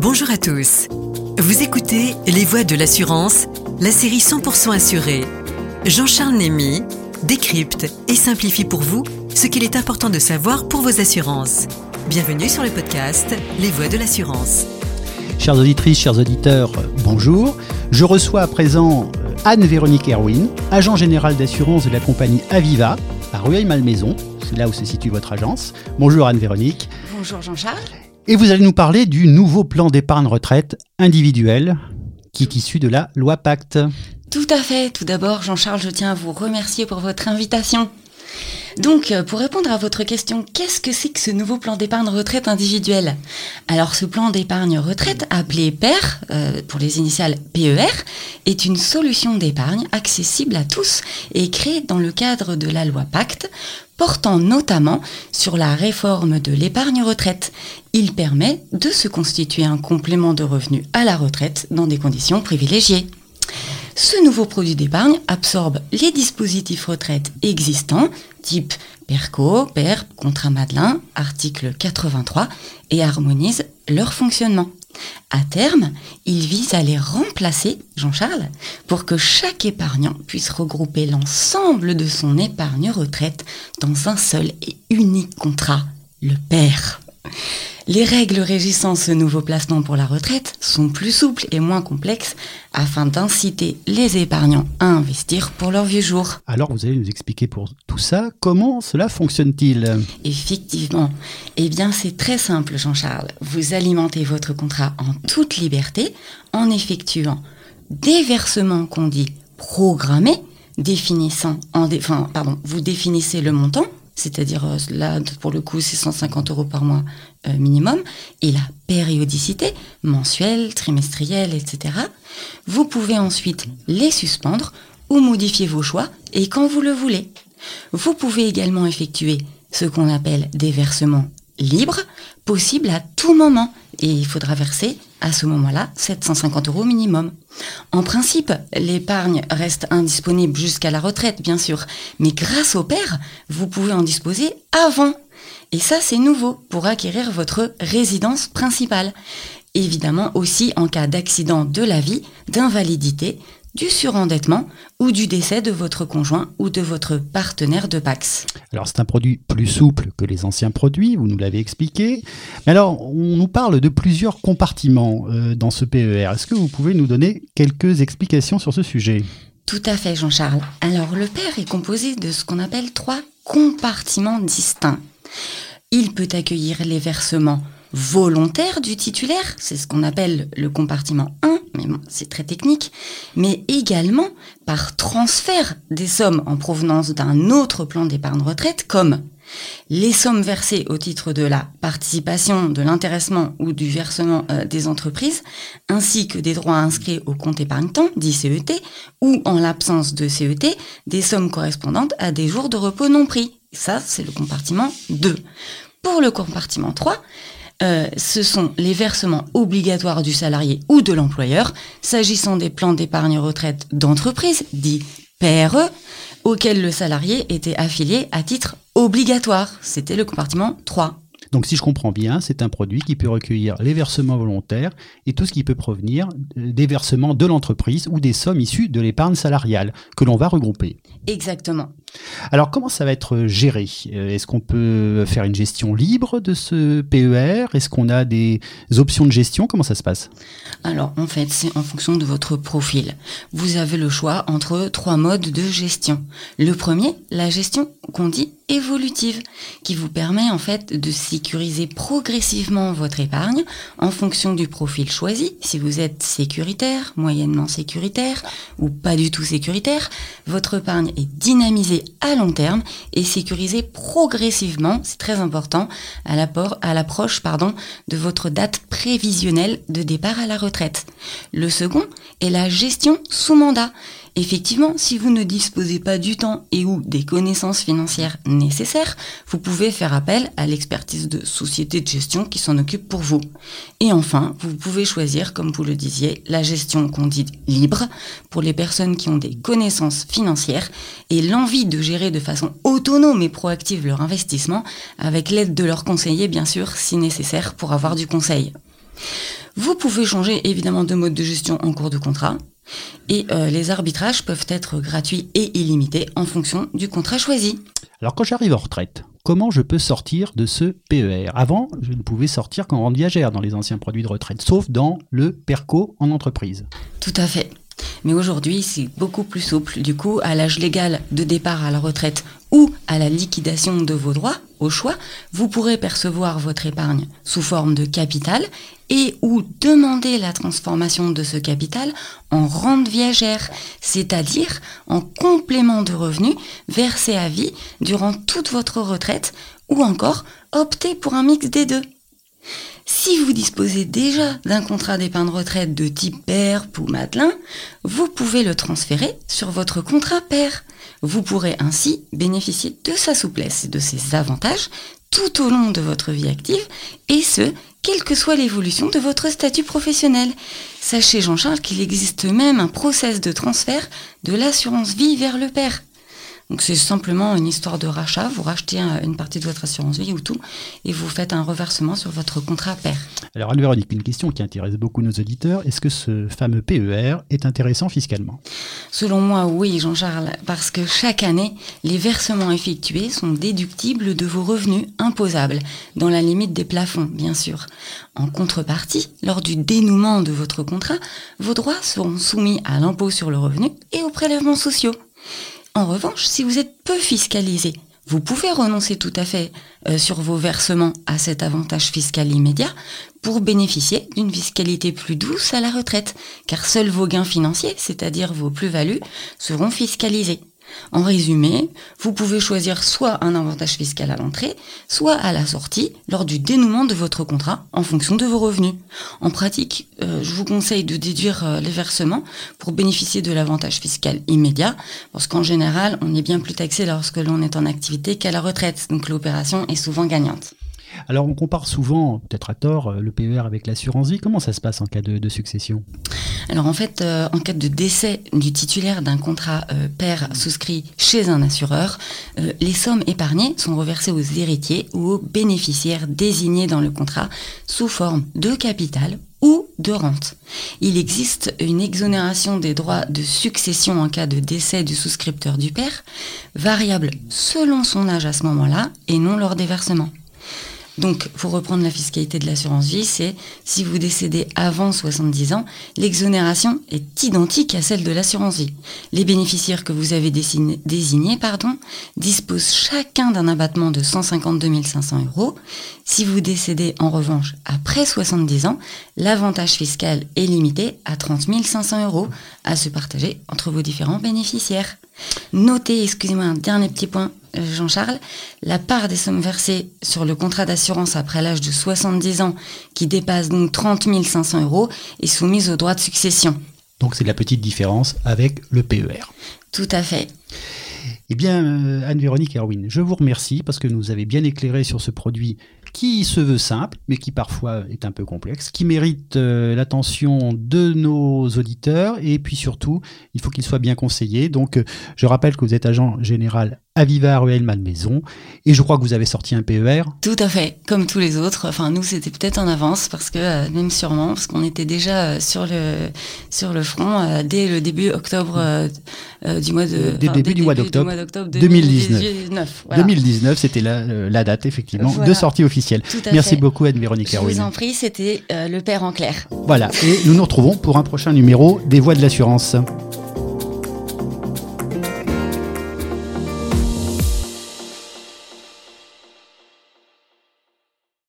Bonjour à tous. Vous écoutez Les Voix de l'assurance, la série 100% assurée. Jean-Charles Némy décrypte et simplifie pour vous ce qu'il est important de savoir pour vos assurances. Bienvenue sur le podcast Les Voix de l'assurance. Chères auditrices, chers auditeurs, bonjour. Je reçois à présent euh, Anne-Véronique Erwin, agent général d'assurance de la compagnie Aviva à Rueil-Malmaison. C'est là où se situe votre agence. Bonjour Anne-Véronique. Bonjour Jean-Charles. Et vous allez nous parler du nouveau plan d'épargne retraite individuel qui est issu de la loi Pacte. Tout à fait. Tout d'abord, Jean-Charles, je tiens à vous remercier pour votre invitation. Donc, euh, pour répondre à votre question, qu'est-ce que c'est que ce nouveau plan d'épargne retraite individuel? Alors, ce plan d'épargne retraite, appelé PER, euh, pour les initiales PER, est une solution d'épargne accessible à tous et créée dans le cadre de la loi Pacte, portant notamment sur la réforme de l'épargne retraite. Il permet de se constituer un complément de revenu à la retraite dans des conditions privilégiées. Ce nouveau produit d'épargne absorbe les dispositifs retraite existants, type PERCO, PERP, Contrat Madelin, article 83, et harmonise leur fonctionnement. À terme, il vise à les remplacer, Jean-Charles, pour que chaque épargnant puisse regrouper l'ensemble de son épargne retraite dans un seul et unique contrat, le PER. Les règles régissant ce nouveau placement pour la retraite sont plus souples et moins complexes afin d'inciter les épargnants à investir pour leur vieux jour. Alors vous allez nous expliquer pour tout ça comment cela fonctionne-t-il? Effectivement. Eh bien c'est très simple Jean-Charles. Vous alimentez votre contrat en toute liberté en effectuant des versements qu'on dit programmés, définissant en enfin, pardon, vous définissez le montant c'est-à-dire euh, là pour le coup c'est 150 euros par mois euh, minimum, et la périodicité mensuelle, trimestrielle, etc. Vous pouvez ensuite les suspendre ou modifier vos choix et quand vous le voulez. Vous pouvez également effectuer ce qu'on appelle des versements libres, possibles à tout moment, et il faudra verser à ce moment-là 750 euros minimum. En principe, l'épargne reste indisponible jusqu'à la retraite, bien sûr, mais grâce au père, vous pouvez en disposer avant. Et ça, c'est nouveau pour acquérir votre résidence principale. Évidemment aussi en cas d'accident de la vie, d'invalidité, du surendettement ou du décès de votre conjoint ou de votre partenaire de Pax. Alors c'est un produit plus souple que les anciens produits, vous nous l'avez expliqué. Mais alors on nous parle de plusieurs compartiments euh, dans ce PER. Est-ce que vous pouvez nous donner quelques explications sur ce sujet? Tout à fait Jean-Charles. Alors le PER est composé de ce qu'on appelle trois compartiments distincts. Il peut accueillir les versements volontaires du titulaire, c'est ce qu'on appelle le compartiment 1, mais c'est très technique, mais également par transfert des sommes en provenance d'un autre plan d'épargne retraite comme les sommes versées au titre de la participation, de l'intéressement ou du versement euh, des entreprises, ainsi que des droits inscrits au compte épargne-temps, dit CET, ou en l'absence de CET, des sommes correspondantes à des jours de repos non pris. Ça, c'est le compartiment 2. Pour le compartiment 3, euh, ce sont les versements obligatoires du salarié ou de l'employeur, s'agissant des plans d'épargne retraite d'entreprise, dits PRE, auxquels le salarié était affilié à titre obligatoire. C'était le compartiment 3. Donc si je comprends bien, c'est un produit qui peut recueillir les versements volontaires et tout ce qui peut provenir euh, des versements de l'entreprise ou des sommes issues de l'épargne salariale que l'on va regrouper. Exactement. Alors comment ça va être géré? Euh, Est-ce qu'on peut faire une gestion libre de ce PER Est-ce qu'on a des options de gestion? Comment ça se passe? Alors en fait c'est en fonction de votre profil. Vous avez le choix entre trois modes de gestion. Le premier, la gestion qu'on dit évolutive, qui vous permet en fait de sécuriser progressivement votre épargne en fonction du profil choisi. Si vous êtes sécuritaire, moyennement sécuritaire ou pas du tout sécuritaire, votre épargne est dynamisée à long terme et sécurisé progressivement, c'est très important, à l'approche de votre date prévisionnelle de départ à la retraite. Le second est la gestion sous mandat. Effectivement, si vous ne disposez pas du temps et ou des connaissances financières nécessaires, vous pouvez faire appel à l'expertise de sociétés de gestion qui s'en occupent pour vous. Et enfin, vous pouvez choisir, comme vous le disiez, la gestion qu'on dit libre pour les personnes qui ont des connaissances financières et l'envie de gérer de façon autonome et proactive leur investissement avec l'aide de leurs conseillers, bien sûr, si nécessaire, pour avoir du conseil. Vous pouvez changer évidemment de mode de gestion en cours de contrat. Et euh, les arbitrages peuvent être gratuits et illimités en fonction du contrat choisi. Alors quand j'arrive en retraite, comment je peux sortir de ce PER Avant, je ne pouvais sortir qu'en rente viagère dans les anciens produits de retraite, sauf dans le PERCO en entreprise. Tout à fait. Mais aujourd'hui, c'est beaucoup plus souple. Du coup, à l'âge légal de départ à la retraite ou à la liquidation de vos droits, au choix, vous pourrez percevoir votre épargne sous forme de capital et ou demander la transformation de ce capital en rente viagère, c'est-à-dire en complément de revenus versé à vie durant toute votre retraite ou encore opter pour un mix des deux. Si vous disposez déjà d'un contrat d'épargne retraite de type père ou Matelin, vous pouvez le transférer sur votre contrat père. Vous pourrez ainsi bénéficier de sa souplesse et de ses avantages tout au long de votre vie active, et ce, quelle que soit l'évolution de votre statut professionnel. Sachez, Jean-Charles, qu'il existe même un process de transfert de l'assurance vie vers le père. Donc c'est simplement une histoire de rachat. Vous rachetez une partie de votre assurance vie ou tout, et vous faites un reversement sur votre contrat père. Alors Anne-Véronique, une question qui intéresse beaucoup nos auditeurs. Est-ce que ce fameux PER est intéressant fiscalement? Selon moi, oui, Jean-Charles, parce que chaque année, les versements effectués sont déductibles de vos revenus imposables, dans la limite des plafonds, bien sûr. En contrepartie, lors du dénouement de votre contrat, vos droits seront soumis à l'impôt sur le revenu et aux prélèvements sociaux. En revanche, si vous êtes peu fiscalisé, vous pouvez renoncer tout à fait euh, sur vos versements à cet avantage fiscal immédiat pour bénéficier d'une fiscalité plus douce à la retraite, car seuls vos gains financiers, c'est-à-dire vos plus-values, seront fiscalisés. En résumé, vous pouvez choisir soit un avantage fiscal à l'entrée, soit à la sortie, lors du dénouement de votre contrat, en fonction de vos revenus. En pratique, euh, je vous conseille de déduire euh, les versements pour bénéficier de l'avantage fiscal immédiat, parce qu'en général, on est bien plus taxé lorsque l'on est en activité qu'à la retraite, donc l'opération est souvent gagnante. Alors on compare souvent, peut-être à tort, euh, le PER avec l'assurance vie. Comment ça se passe en cas de, succession? Alors en fait, euh, en cas de décès du titulaire d'un contrat euh, père souscrit chez un assureur, les sommes épargnées sont reversées aux héritiers ou aux bénéficiaires désignés dans le contrat sous forme de capital ou de rente. Il existe une exonération des droits de succession en cas de décès du souscripteur du père, variable selon son âge à ce moment-là et non lors des versements. Donc, pour reprendre la fiscalité de l'assurance vie, c'est si vous décédez avant 70 ans, l'exonération est identique à celle de l'assurance vie. Les bénéficiaires que vous avez désignés disposent chacun d'un abattement de 152 500 euros. Si vous décédez en revanche après 70 ans, l'avantage fiscal est limité à 30 500 euros à se partager entre vos différents bénéficiaires. Notez, excusez-moi, un dernier petit point, Jean-Charles, la part des sommes versées sur le contrat d'assurance après l'âge de 70 ans, qui dépasse donc 30 500 euros, est soumise aux droits de succession. Donc c'est la petite différence avec le PER. Tout à fait. Eh bien, euh, Anne-Véronique Erwin, je vous remercie parce que nous avez bien éclairé sur ce produit qui se veut simple, mais qui parfois est un peu complexe, qui mérite euh, l'attention de nos auditeurs, et puis surtout, il faut qu'il soit bien conseillé. Donc, euh, je rappelle que vous êtes agent général Aviva Ruel Malmaison. Et je crois que vous avez sorti un PER. Tout à fait, comme tous les autres. Enfin, nous, c'était peut-être en avance parce que, euh, même sûrement, parce qu'on était déjà euh, sur le sur le front euh, dès le début octobre du mois de. Dès le début du mois d'octobre 2019. 2019, c'était la, la date, effectivement, de sortie officielle. Merci beaucoup, Anne-Véronique Je vous en prie, c'était le père en clair. Voilà, et nous nous retrouvons pour un prochain numéro des Voix de l'assurance.